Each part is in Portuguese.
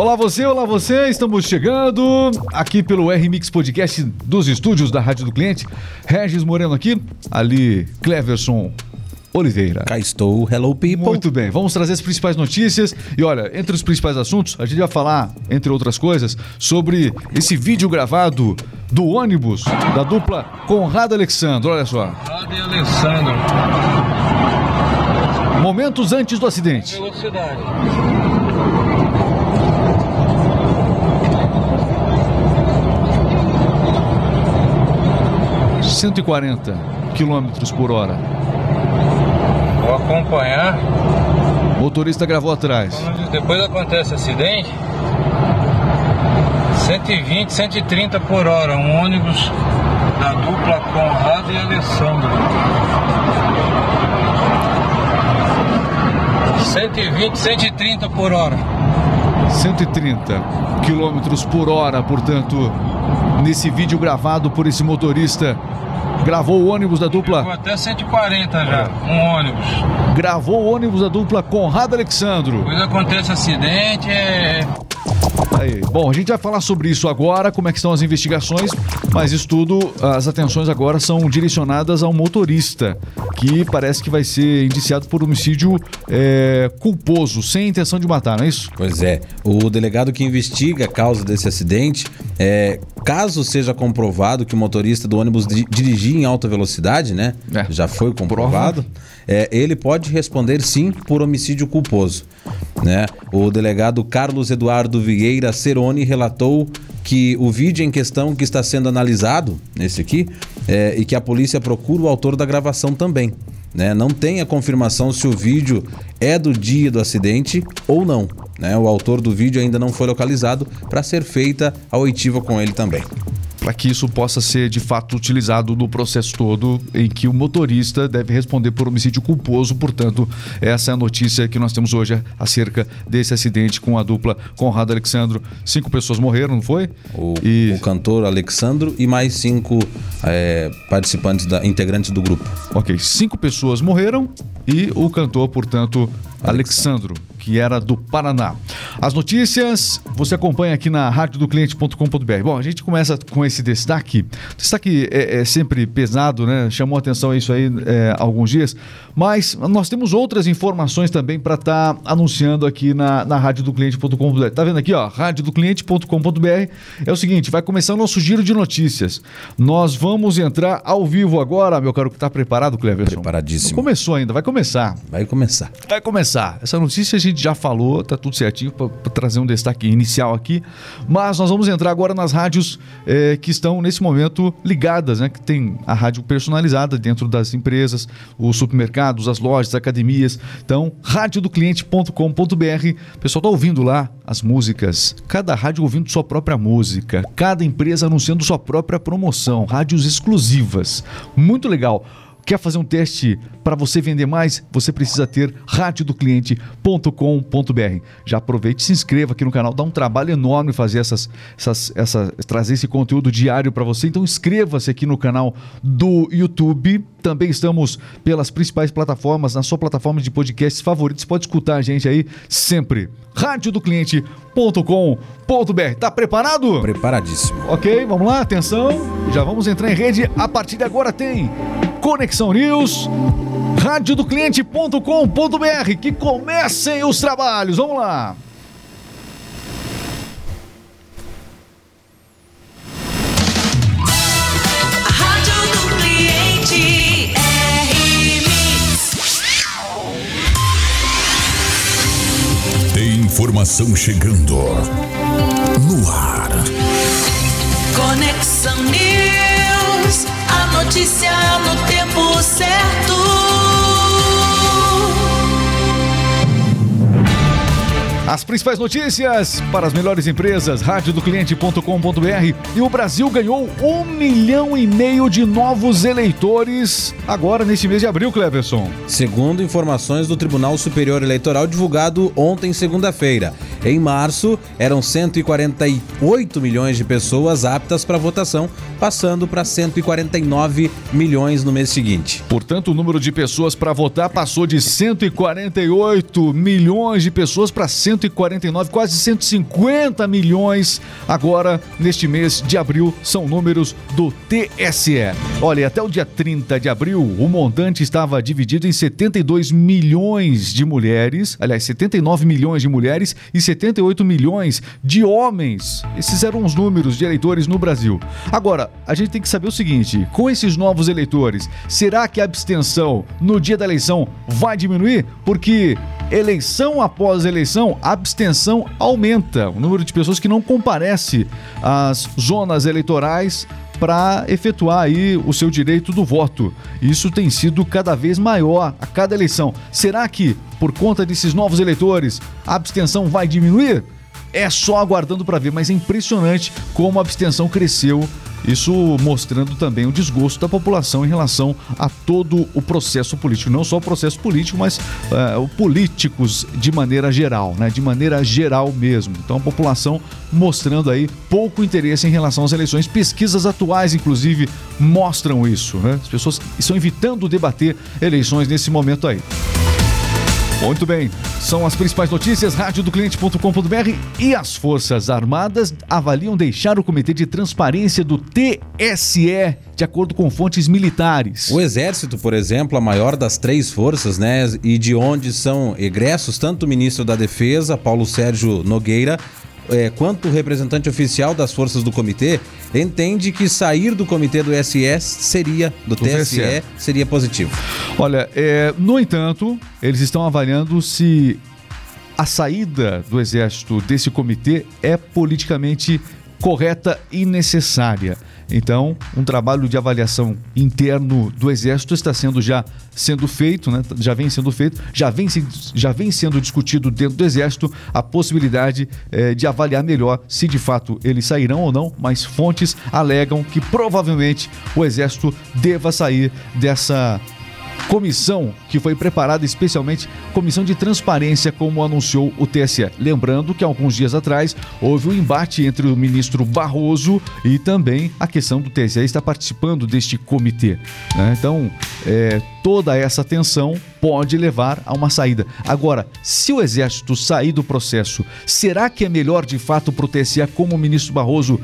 Olá você, olá você, estamos chegando aqui pelo R-Mix Podcast dos estúdios da Rádio do Cliente. Regis Moreno aqui, ali Cleverson Oliveira. Cá estou, hello people. Muito bem, vamos trazer as principais notícias e olha, entre os principais assuntos, a gente vai falar, entre outras coisas, sobre esse vídeo gravado do ônibus da dupla Conrado Alexandre, olha só. Conrado e. Momentos antes do acidente. Velocidade. Cento e quarenta quilômetros por hora. Vou acompanhar. O motorista gravou atrás. Quando depois acontece acidente, 120, 130 por hora. Um ônibus da dupla Conrado e Alessandro. 120, 130 por hora. 130 quilômetros por hora, portanto, nesse vídeo gravado por esse motorista. Gravou o ônibus da dupla. até 140 já, um ônibus. Gravou o ônibus da dupla Conrado Alexandro. Depois acontece acidente, é Aí. Bom, a gente vai falar sobre isso agora, como é que estão as investigações, mas isso tudo, as atenções agora são direcionadas ao motorista, que parece que vai ser indiciado por homicídio é, culposo, sem intenção de matar, não é isso? Pois é, o delegado que investiga a causa desse acidente, é, caso seja comprovado que o motorista do ônibus di- dirigia em alta velocidade, né? É. Já foi comprovado. É, ele pode responder sim por homicídio culposo. Né? O delegado Carlos Eduardo Vieira Ceroni relatou que o vídeo em questão que está sendo analisado, esse aqui, é, e que a polícia procura o autor da gravação também. né? Não tem a confirmação se o vídeo é do dia do acidente ou não. né? O autor do vídeo ainda não foi localizado para ser feita a oitiva com ele também. Para que isso possa ser de fato utilizado no processo todo, em que o motorista deve responder por homicídio culposo. Portanto, essa é a notícia que nós temos hoje acerca desse acidente com a dupla Conrado Alexandro. Cinco pessoas morreram, não foi? O, E- o cantor Alexandro e mais cinco é, participantes, da, integrantes do grupo. Ok, cinco pessoas morreram e o cantor, portanto, Alexandro, que era do Paraná. As notícias você acompanha aqui na radiodocliente.com.br. Bom, a gente começa com esse destaque. Destaque é, é sempre pesado, né? Chamou atenção isso aí é, alguns dias, mas nós temos outras informações também para estar anunciando aqui na, na radiodocliente.com.br. Tá vendo aqui, ó? radiodocliente.com.br. É o seguinte, vai começar o nosso giro de notícias. Nós vamos entrar ao vivo agora, meu caro, que tá preparado, Cleverson? Preparadíssimo. Não começou ainda, vai começar. Vai começar. Vai começar. Essa notícia a gente já falou, tá tudo certinho para trazer um destaque inicial aqui. Mas nós vamos entrar agora nas rádios eh, que estão nesse momento ligadas, né? Que tem a rádio personalizada dentro das empresas, os supermercados, as lojas, as academias. Então, radiodocliente.com.br. Pessoal tá ouvindo lá as músicas. Cada rádio ouvindo sua própria música. Cada empresa anunciando sua própria promoção. Rádios exclusivas. Muito legal. Quer fazer um teste para você vender mais? Você precisa ter radiodocliente.com.br. Já aproveite e se inscreva aqui no canal. Dá um trabalho enorme fazer essas, essas, essa, trazer esse conteúdo diário para você. Então inscreva-se aqui no canal do YouTube. Também estamos pelas principais plataformas, na sua plataforma de podcasts favoritos. Pode escutar a gente aí sempre. radiodocliente.com.br. Tá preparado? Preparadíssimo. Ok, vamos lá, atenção. Já vamos entrar em rede. A partir de agora tem Conexão News, radiodocliente.com.br. Que comecem os trabalhos. Vamos lá. A Rádio do Cliente R-Mix. Tem informação chegando no ar. Conexão News. A notícia no certo. As principais notícias para as melhores empresas, radiodocliente.com.br e o Brasil ganhou um milhão e meio de novos eleitores agora neste mês de abril, Cleverson. Segundo informações do Tribunal Superior Eleitoral divulgado ontem, segunda-feira, Em março, eram 148 milhões de pessoas aptas para votação, passando para 149 milhões no mês seguinte. Portanto, o número de pessoas para votar passou de 148 milhões de pessoas para 149, quase 150 milhões. Agora, neste mês de abril, são números do TSE. Olha, até o dia 30 de abril, o montante estava dividido em 72 milhões de mulheres, aliás, 79 milhões de mulheres e 78 milhões de homens. Esses eram os números de eleitores no Brasil. Agora, a gente tem que saber o seguinte: com esses novos eleitores, será que a abstenção no dia da eleição vai diminuir? Porque eleição após eleição, a abstenção aumenta. O número de pessoas que não comparece às zonas eleitorais para efetuar aí o seu direito do voto. Isso tem sido cada vez maior a cada eleição. Será que, por conta desses novos eleitores, a abstenção vai diminuir? É só aguardando para ver, mas é impressionante como a abstenção cresceu. Isso mostrando também o desgosto da população em relação a todo o processo político, não só o processo político, mas o políticos de maneira geral, né? De maneira geral mesmo. Então a população mostrando aí pouco interesse em relação às eleições. Pesquisas atuais, inclusive, mostram isso, né? As pessoas estão evitando debater eleições nesse momento aí. Muito bem, são as principais notícias, radiodocliente.com.br e as Forças Armadas avaliam deixar o Comitê de Transparência do TSE, de acordo com fontes militares. O Exército, por exemplo, a maior das três forças, né, e de onde são egressos tanto o ministro da Defesa, Paulo Sérgio Nogueira, é, quanto o representante oficial das forças do comitê, entende que sair do comitê do SS seria, do, TSE, TSE. seria positivo. Olha, é, no entanto, eles estão avaliando se a saída do Exército desse comitê é politicamente correta e necessária. Então, um trabalho de avaliação interno do Exército está sendo já sendo feito, né? já vem sendo feito, já vem, já vem sendo discutido dentro do Exército a possibilidade eh, de avaliar melhor se de fato eles sairão ou não, mas fontes alegam que provavelmente o Exército deva sair dessa comissão que foi preparada especialmente comissão de transparência, como anunciou o TSE. Lembrando que alguns dias atrás houve um embate entre o ministro Barroso e também a questão do TSE estar participando deste comitê. né? Então, é, toda essa tensão pode levar a uma saída. Agora, se o Exército sair do processo, será que é melhor de fato para o TSE, como o ministro Barroso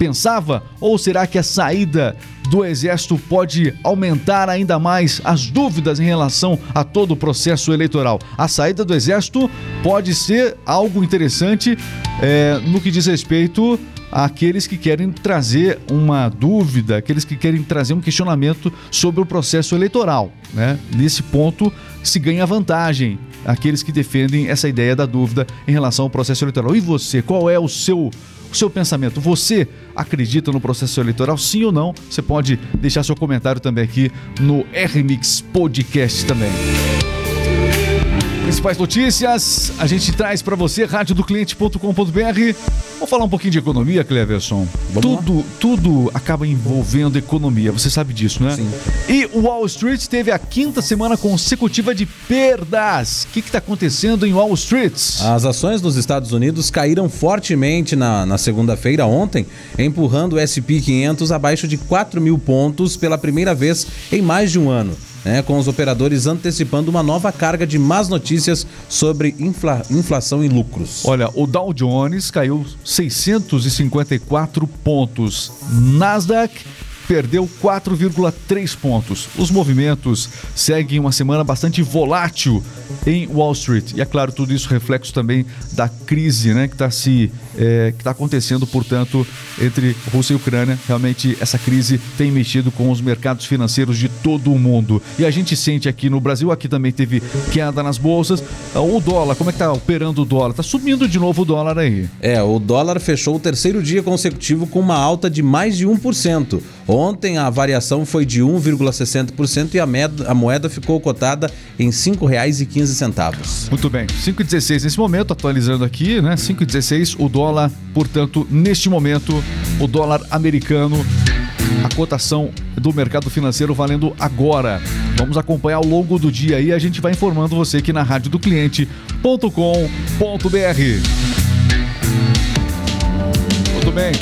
pensava? Ou será que a saída do Exército pode aumentar ainda mais as dúvidas em relação a todo o processo eleitoral? A saída do Exército pode ser algo interessante é, no que diz respeito àqueles que querem trazer uma dúvida, aqueles que querem trazer um questionamento sobre o processo eleitoral. Né? Nesse ponto se ganha vantagem aqueles que defendem essa ideia da dúvida em relação ao processo eleitoral. E você, qual é o seu o seu pensamento. Você acredita no processo eleitoral, sim ou não? Você pode deixar seu comentário também aqui no RMix Podcast também. Principais notícias, a gente traz para você, radiodocliente.com.br. Vamos falar um pouquinho de economia, Cleverson. Vamos lá. tudo, tudo acaba envolvendo economia, você sabe disso, né? Sim. E o Wall Street teve a quinta semana consecutiva de perdas. O que está acontecendo em Wall Street? As ações nos Estados Unidos caíram fortemente na, na segunda-feira, ontem, empurrando o SP 500 abaixo de 4 mil pontos pela primeira vez em mais de um ano. Né, com os operadores antecipando uma nova carga de más notícias sobre infla- inflação e lucros. Olha, o Dow Jones caiu 654 pontos. Nasdaq perdeu 4,3 pontos. Os movimentos seguem uma semana bastante volátil em Wall Street. E é claro, tudo isso reflexo também da crise né, que está se é, que tá acontecendo, portanto, entre Rússia e Ucrânia. Realmente essa crise tem mexido com os mercados financeiros de todo o mundo. E a gente sente aqui no Brasil, aqui também teve queda nas bolsas. O dólar, como é que tá operando o dólar? Tá subindo de novo o dólar aí. É, o dólar fechou o terceiro dia consecutivo com uma alta de mais de 1%. Ontem a variação foi de 1,60% e a, med- a moeda ficou cotada em R$ 5,15. Muito bem, 5,16 nesse momento, atualizando aqui, né? 5,16 o dólar, dólar. Portanto, neste momento, o dólar americano, a cotação do mercado financeiro valendo agora. Vamos acompanhar ao longo do dia e a gente vai informando você aqui na rádio do cliente.com.br. Tudo bem?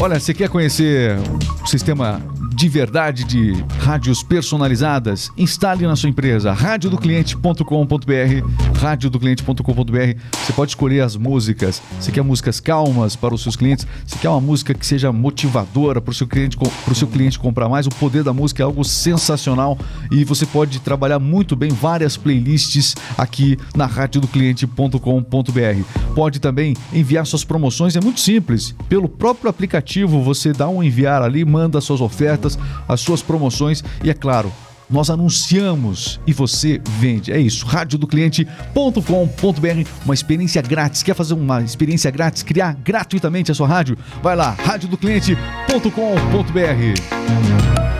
Olha, você quer conhecer o sistema de verdade de rádios personalizadas? Instale na sua empresa radiodocliente.com.br radiodocliente.com.br Você pode escolher as músicas. Você quer músicas calmas para os seus clientes? Você quer uma música que seja motivadora para o seu cliente, para o seu cliente comprar mais? O poder da música é algo sensacional e você pode trabalhar muito bem várias playlists aqui na radiodocliente.com.br. Pode também enviar suas promoções, é muito simples. Pelo próprio aplicativo, você dá um enviar ali, manda suas ofertas, as suas promoções e é claro, nós anunciamos e você vende. É isso, radiodocliente.com.br, uma experiência grátis. Quer fazer uma experiência grátis, criar gratuitamente a sua rádio? Vai lá, radiodocliente.com.br.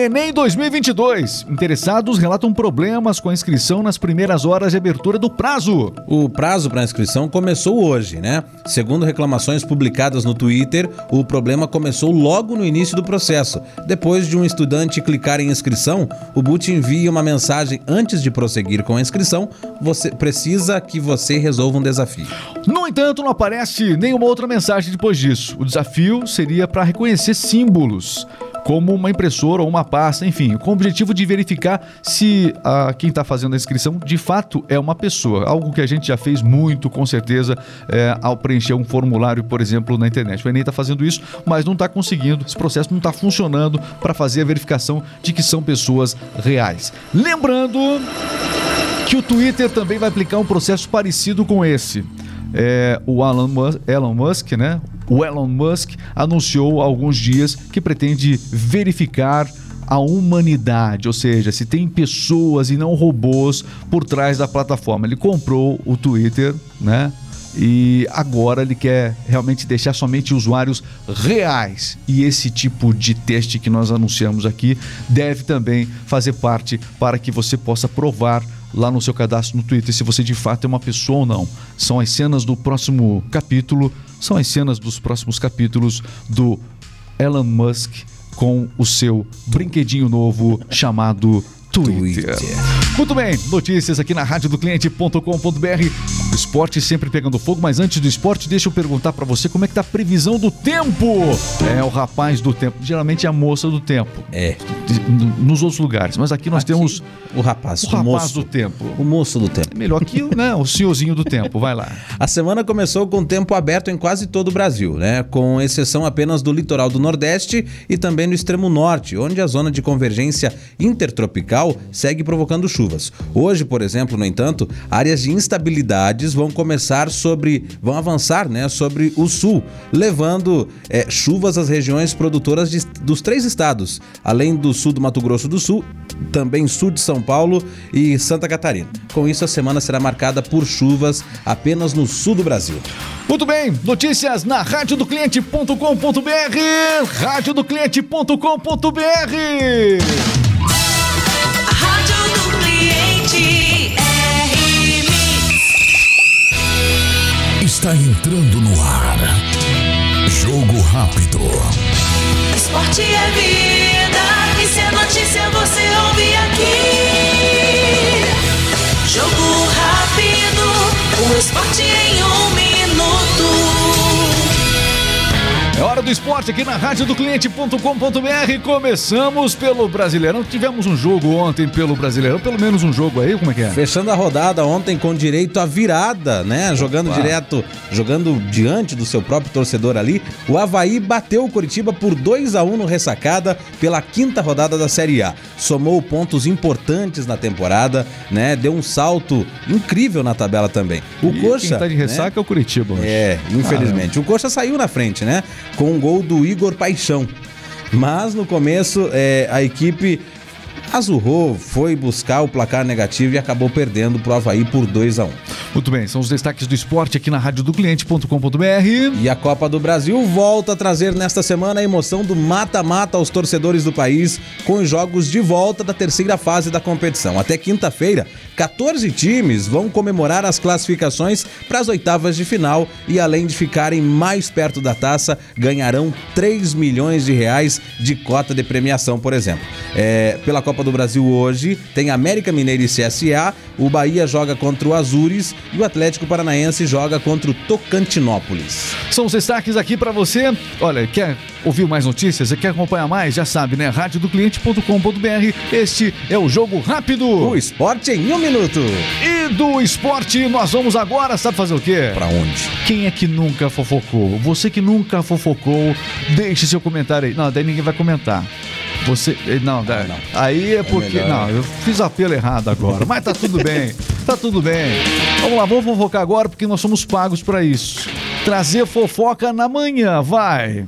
Enem 2022. Interessados relatam problemas com a inscrição nas primeiras horas de abertura do prazo. O prazo para inscrição começou hoje, né? Segundo reclamações publicadas no Twitter, o problema começou logo no início do processo. Depois de um estudante clicar em inscrição, o BUT envia uma mensagem antes de prosseguir com a inscrição. Você precisa que você resolva um desafio. No entanto, não aparece nenhuma outra mensagem depois disso. O desafio seria para reconhecer símbolos, como uma impressora ou uma pasta, enfim, com o objetivo de verificar se ah, quem está fazendo a inscrição de fato é uma pessoa. Algo que a gente já fez muito, com certeza, é, ao preencher um formulário, por exemplo, na internet. O Enem está fazendo isso, mas não está conseguindo. Esse processo não está funcionando para fazer a verificação de que são pessoas reais. Lembrando que o Twitter também vai aplicar um processo parecido com esse. É, o Elon Musk, Elon Musk, né? O Elon Musk anunciou há alguns dias que pretende verificar a humanidade, ou seja, se tem pessoas e não robôs por trás da plataforma. Ele comprou o Twitter, né? E agora ele quer realmente deixar somente usuários reais. E esse tipo de teste que nós anunciamos aqui deve também fazer parte para que você possa provar lá no seu cadastro no Twitter se você de fato é uma pessoa ou não. São as cenas do próximo capítulo, são as cenas dos próximos capítulos do Elon Musk com o seu brinquedinho novo chamado Twitter. Twitter. Muito bem, notícias aqui na rádio do cliente.com.br. Esporte sempre pegando fogo, mas antes do esporte, deixa eu perguntar pra você como é que tá a previsão do tempo. É o rapaz do tempo, geralmente é a moça do tempo. É. nos outros lugares, mas aqui nós Aqui, temos o rapaz, o rapaz moço. do tempo. O moço do tempo. Melhor que o, né, o senhorzinho do tempo, vai lá. A semana começou com tempo aberto em quase todo o Brasil, né? Com exceção apenas do litoral do Nordeste e também no extremo norte, onde a zona de convergência intertropical segue provocando chuvas. Hoje, por exemplo, no entanto, áreas de instabilidades vão começar sobre, vão avançar, né, sobre o sul, levando eh, chuvas às regiões produtoras de- dos três estados, além do sul do Mato Grosso do Sul, também sul de São Paulo e Santa Catarina. Com isso, a semana será marcada por chuvas apenas no sul do Brasil. Muito bem, notícias na radiodocliente.com.br, radiodocliente.com.br. Está entrando no ar. Jogo rápido. Esporte é vida. E se é notícia, você ouve aqui. Do esporte aqui na radiodocliente.com.br. Começamos pelo Brasileirão. Tivemos um jogo ontem pelo Brasileirão, pelo menos um jogo aí, como é que é? Fechando a rodada ontem com direito à virada, né? Jogando direto, jogando diante do seu próprio torcedor ali, o Havaí bateu o Curitiba por 2 a 1 no ressacada pela quinta rodada da Série A. Somou pontos importantes na temporada, né? Deu um salto incrível na tabela também. O E Coxa. Quem tá de né? ressaca é o Curitiba. hoje. É, infelizmente. O Coxa saiu na frente, né? Com gol do Igor Paixão. Mas no começo, é, a equipe azurrou, foi buscar o placar negativo e acabou perdendo pro Havaí por 2 a 1 Muito bem, são os destaques do esporte aqui na radiodocliente.com.br. E a Copa do Brasil volta a trazer nesta semana a emoção do mata-mata aos torcedores do país, com os jogos de volta da terceira fase da competição. Até quinta-feira, 14 times vão comemorar as classificações para as oitavas de final e, além de ficarem mais perto da taça, ganharão 3 milhões de reais de cota de premiação, por exemplo. É, pela Copa Copa do Brasil hoje. Tem América Mineiro e CSA. O Bahia joga contra o Azures e o Atlético Paranaense joga contra o Tocantinópolis. São os destaques aqui pra você. Olha, quer ouvir mais notícias? Quer acompanhar mais? Já sabe, né? radiodocliente.com.br. Este é o Jogo Rápido. O esporte em um minuto. E do esporte, nós vamos agora, sabe fazer o quê? Pra onde? Quem é que nunca fofocou? Você que nunca fofocou, deixe seu comentário aí. Não, daí ninguém vai comentar. Você. eh, Não, da- não. aí é porque. melhor. não, eu fiz apelo errado agora. Mas tá tudo bem. Tá tudo bem. Vamos lá, vamos fofocar agora porque nós somos pagos pra isso. Trazer fofoca na manhã, vai.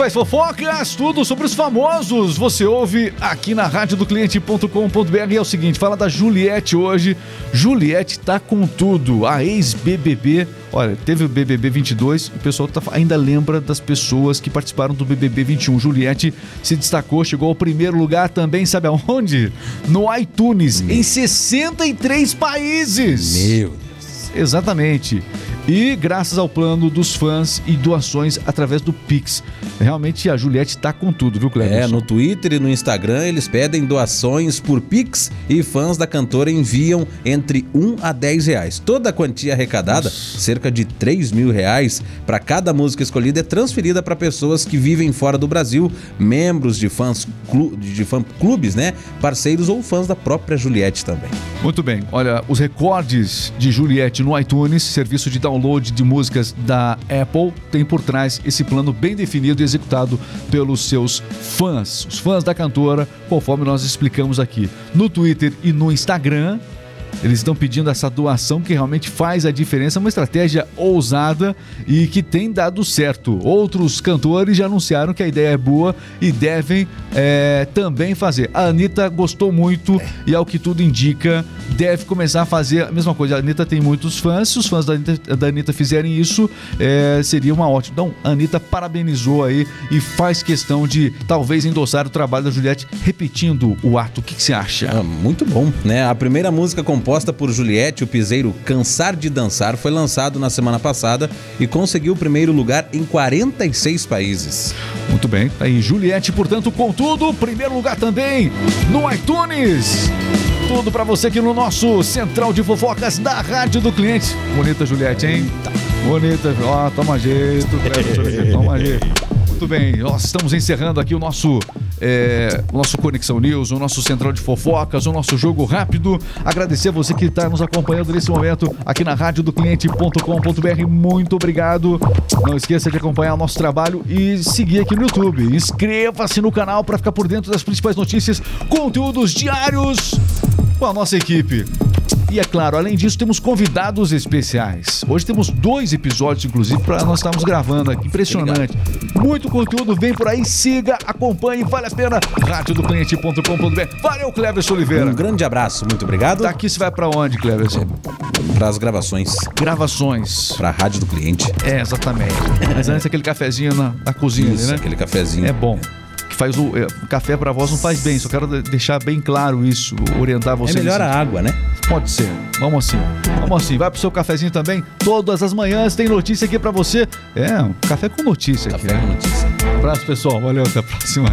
Principais fofocas, tudo sobre os famosos. Você ouve aqui na rádio do cliente.com.br. É o seguinte, fala da Juliette hoje. Juliette tá com tudo. A ex-BBB, olha, teve o BBB 22, o pessoal tá- ainda lembra das pessoas que participaram do BBB 21. Juliette se destacou, chegou ao primeiro lugar também, sabe aonde? No iTunes, em 63 países. Meu Exatamente. E graças ao plano dos fãs e doações através do Pix. Realmente a Juliette tá com tudo, viu, Cleber? É, no Twitter e no Instagram eles pedem doações por Pix e fãs da cantora enviam entre 1 a 10 reais. Toda a quantia arrecadada, cerca de 3 mil reais, para cada música escolhida é transferida para pessoas que vivem fora do Brasil, membros de fãs clu- de fã clubes, né? Parceiros ou fãs da própria Juliette também. Muito bem. Olha, os recordes de Juliette no iTunes, serviço de download de músicas da Apple, tem por trás esse plano bem definido e executado pelos seus fãs, os fãs da cantora, conforme nós explicamos aqui. No Twitter e no Instagram, eles estão pedindo essa doação que realmente faz a diferença, uma estratégia ousada e que tem dado certo. Outros cantores já anunciaram que a ideia é boa e devem é, também fazer. A Anitta gostou muito e, ao que tudo indica, deve começar a fazer a mesma coisa. A Anitta tem muitos fãs, se os fãs da Anitta, da Anitta fizerem isso, é, seria uma ótima. Então, a Anitta parabenizou aí e faz questão de talvez endossar o trabalho da Juliette repetindo o ato. O que, você acha? Ah, muito bom, né? A primeira música composta por Juliette, o piseiro Cansar de Dançar, foi lançado na semana passada e conseguiu o primeiro lugar em 46 países. Muito bem, tá aí Juliette, portanto, com tudo, primeiro lugar também no iTunes. Tudo pra você aqui no nosso Central de Fofocas da Rádio do Cliente. Bonita Juliette, hein? Bonita, ó, toma jeito, toma jeito. Muito bem, nós estamos encerrando aqui o nosso, é, nosso Conexão News, o nosso Central de Fofocas, o nosso Jogo Rápido. Agradecer a você que está nos acompanhando nesse momento aqui na rádio do cliente.com.br. Muito obrigado. Não esqueça de acompanhar o nosso trabalho e seguir aqui no YouTube. Inscreva-se no canal para ficar por dentro das principais notícias, conteúdos diários com a nossa equipe. E é claro, além disso, temos convidados especiais. Hoje temos dois episódios, inclusive, para nós estarmos gravando aqui. Impressionante. Muito conteúdo vem por aí. Siga, acompanhe, vale a pena. Radiodocliente.com.br. Valeu, Cleverson Oliveira. Um grande abraço, muito obrigado. Daqui você vai para onde, Cleverson? Para as gravações, Gravações. para a rádio do cliente. É, exatamente. Mas antes aquele cafezinho na, na cozinha Isso, ali, né? aquele cafezinho. É bom. Que faz o, é, café para voz não faz bem. Só quero de- deixar bem claro isso, orientar É vocês. melhor a água, né? Pode ser. Vamos assim. Vamos assim. Vai pro seu cafezinho também. Todas as manhãs tem notícia aqui pra você. É, um café com notícia aqui, Café né? com notícia. Abraço, pessoal. Valeu, até a próxima.